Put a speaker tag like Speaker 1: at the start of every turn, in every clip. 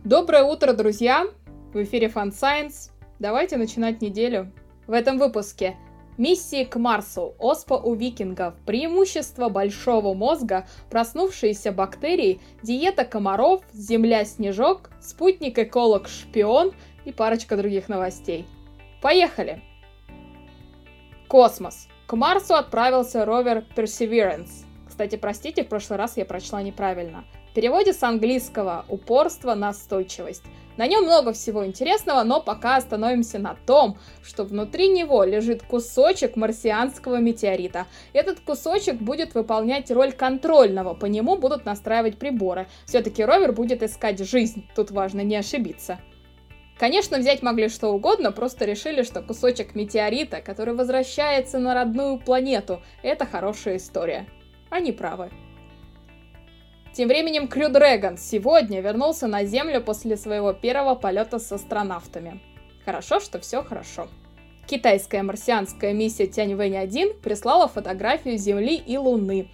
Speaker 1: Доброе утро, друзья! В эфире Fun Science. Давайте начинать неделю. В этом выпуске Миссии к Марсу, оспа у викингов, преимущество большого мозга, проснувшиеся бактерии, диета комаров, земля-снежок, спутник-эколог-шпион и парочка других новостей. Поехали! Космос. К Марсу отправился ровер Perseverance. Кстати, простите, в прошлый раз я прочла неправильно. Переводе с английского «упорство, настойчивость». На нем много всего интересного, но пока остановимся на том, что внутри него лежит кусочек марсианского метеорита. Этот кусочек будет выполнять роль контрольного, по нему будут настраивать приборы. Все-таки ровер будет искать жизнь, тут важно не ошибиться. Конечно, взять могли что угодно, просто решили, что кусочек метеорита, который возвращается на родную планету, это хорошая история. Они правы. Тем временем Крю Дрэгон сегодня вернулся на Землю после своего первого полета с астронавтами. Хорошо, что все хорошо. Китайская марсианская миссия Тяньвэнь-1 прислала фотографию Земли и Луны.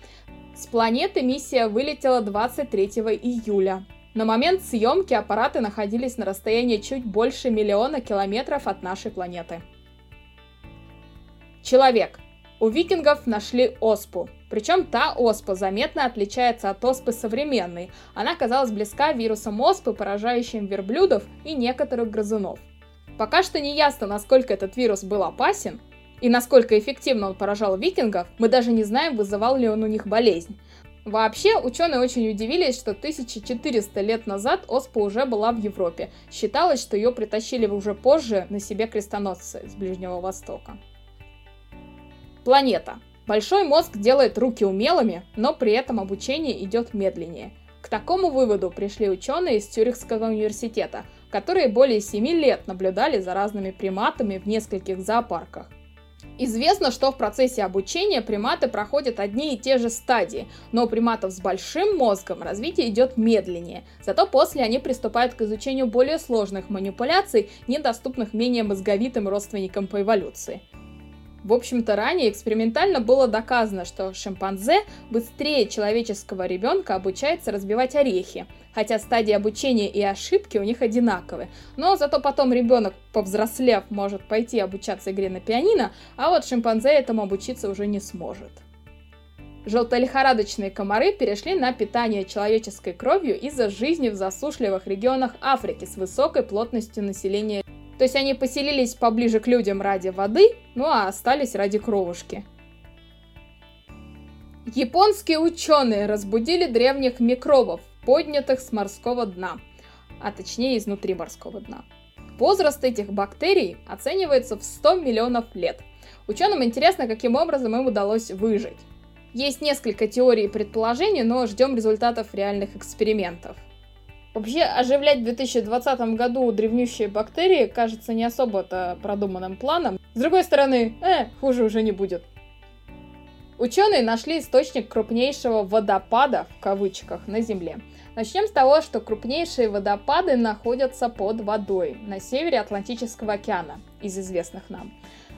Speaker 1: С планеты миссия вылетела 23 июля. На момент съемки аппараты находились на расстоянии чуть больше миллиона километров от нашей планеты. Человек. У викингов нашли оспу. Причем та оспа заметно отличается от оспы современной. Она оказалась близка вирусом оспы, поражающим верблюдов и некоторых грызунов. Пока что не ясно, насколько этот вирус был опасен, и насколько эффективно он поражал викингов, мы даже не знаем, вызывал ли он у них болезнь. Вообще, ученые очень удивились, что 1400 лет назад оспа уже была в Европе. Считалось, что ее притащили уже позже на себе крестоносцы с Ближнего Востока. Планета. Большой мозг делает руки умелыми, но при этом обучение идет медленнее. К такому выводу пришли ученые из Цюрихского университета, которые более 7 лет наблюдали за разными приматами в нескольких зоопарках. Известно, что в процессе обучения приматы проходят одни и те же стадии, но у приматов с большим мозгом развитие идет медленнее. Зато после они приступают к изучению более сложных манипуляций, недоступных менее мозговитым родственникам по эволюции. В общем-то, ранее экспериментально было доказано, что шимпанзе быстрее человеческого ребенка обучается разбивать орехи, хотя стадии обучения и ошибки у них одинаковые. Но зато потом ребенок, повзрослев, может пойти обучаться игре на пианино, а вот шимпанзе этому обучиться уже не сможет. Желтолихорадочные комары перешли на питание человеческой кровью из-за жизни в засушливых регионах Африки с высокой плотностью населения то есть они поселились поближе к людям ради воды, ну а остались ради кровушки. Японские ученые разбудили древних микробов, поднятых с морского дна, а точнее изнутри морского дна. Возраст этих бактерий оценивается в 100 миллионов лет. Ученым интересно, каким образом им удалось выжить. Есть несколько теорий и предположений, но ждем результатов реальных экспериментов. Вообще, оживлять в 2020 году древнющие бактерии кажется не особо-то продуманным планом. С другой стороны, э, хуже уже не будет. Ученые нашли источник крупнейшего водопада, в кавычках, на Земле. Начнем с того, что крупнейшие водопады находятся под водой на севере Атлантического океана, из известных нам.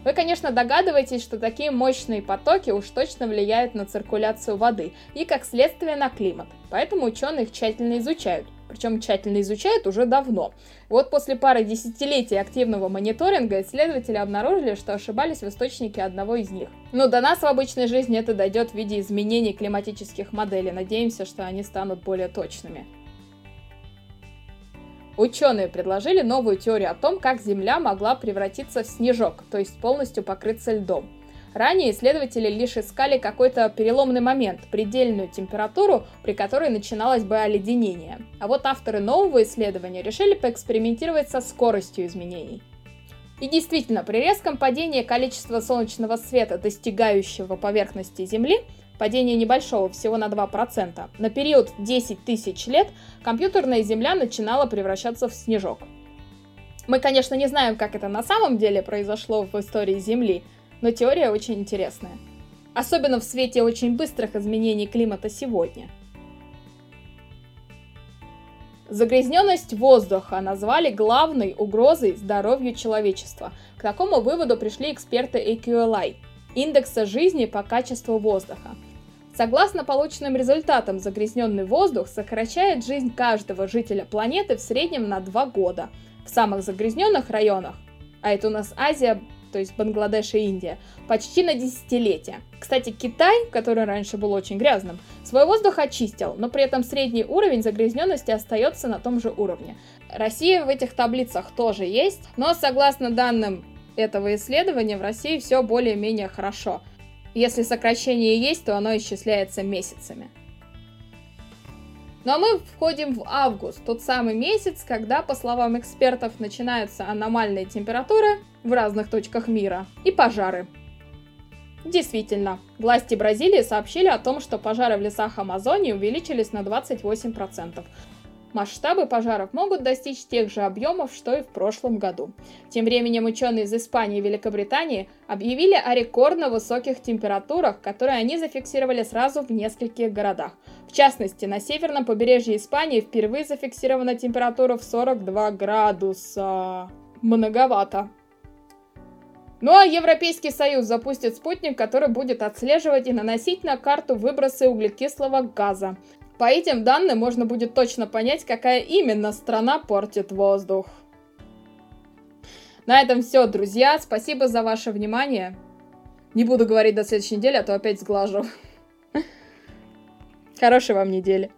Speaker 1: Вы, конечно, догадываетесь, что такие мощные потоки уж точно влияют на циркуляцию воды и, как следствие, на климат. Поэтому ученые их тщательно изучают причем тщательно изучают уже давно. Вот после пары десятилетий активного мониторинга исследователи обнаружили, что ошибались в источнике одного из них. Но до нас в обычной жизни это дойдет в виде изменений климатических моделей. Надеемся, что они станут более точными. Ученые предложили новую теорию о том, как Земля могла превратиться в снежок, то есть полностью покрыться льдом. Ранее исследователи лишь искали какой-то переломный момент, предельную температуру, при которой начиналось бы оледенение. А вот авторы нового исследования решили поэкспериментировать со скоростью изменений. И действительно, при резком падении количества солнечного света, достигающего поверхности Земли, падение небольшого, всего на 2%, на период 10 тысяч лет компьютерная Земля начинала превращаться в снежок. Мы, конечно, не знаем, как это на самом деле произошло в истории Земли, но теория очень интересная. Особенно в свете очень быстрых изменений климата сегодня. Загрязненность воздуха назвали главной угрозой здоровью человечества. К такому выводу пришли эксперты AQLI – индекса жизни по качеству воздуха. Согласно полученным результатам, загрязненный воздух сокращает жизнь каждого жителя планеты в среднем на 2 года. В самых загрязненных районах, а это у нас Азия, то есть Бангладеш и Индия, почти на десятилетие. Кстати, Китай, который раньше был очень грязным, свой воздух очистил, но при этом средний уровень загрязненности остается на том же уровне. Россия в этих таблицах тоже есть, но согласно данным этого исследования в России все более-менее хорошо. Если сокращение есть, то оно исчисляется месяцами. Ну а мы входим в август, тот самый месяц, когда, по словам экспертов, начинаются аномальные температуры в разных точках мира и пожары. Действительно, власти Бразилии сообщили о том, что пожары в лесах Амазонии увеличились на 28%, Масштабы пожаров могут достичь тех же объемов, что и в прошлом году. Тем временем ученые из Испании и Великобритании объявили о рекордно высоких температурах, которые они зафиксировали сразу в нескольких городах. В частности, на северном побережье Испании впервые зафиксирована температура в 42 градуса. Многовато. Ну а Европейский Союз запустит спутник, который будет отслеживать и наносить на карту выбросы углекислого газа. По этим данным можно будет точно понять, какая именно страна портит воздух. На этом все, друзья. Спасибо за ваше внимание. Не буду говорить до следующей недели, а то опять сглажу. Хорошей вам недели.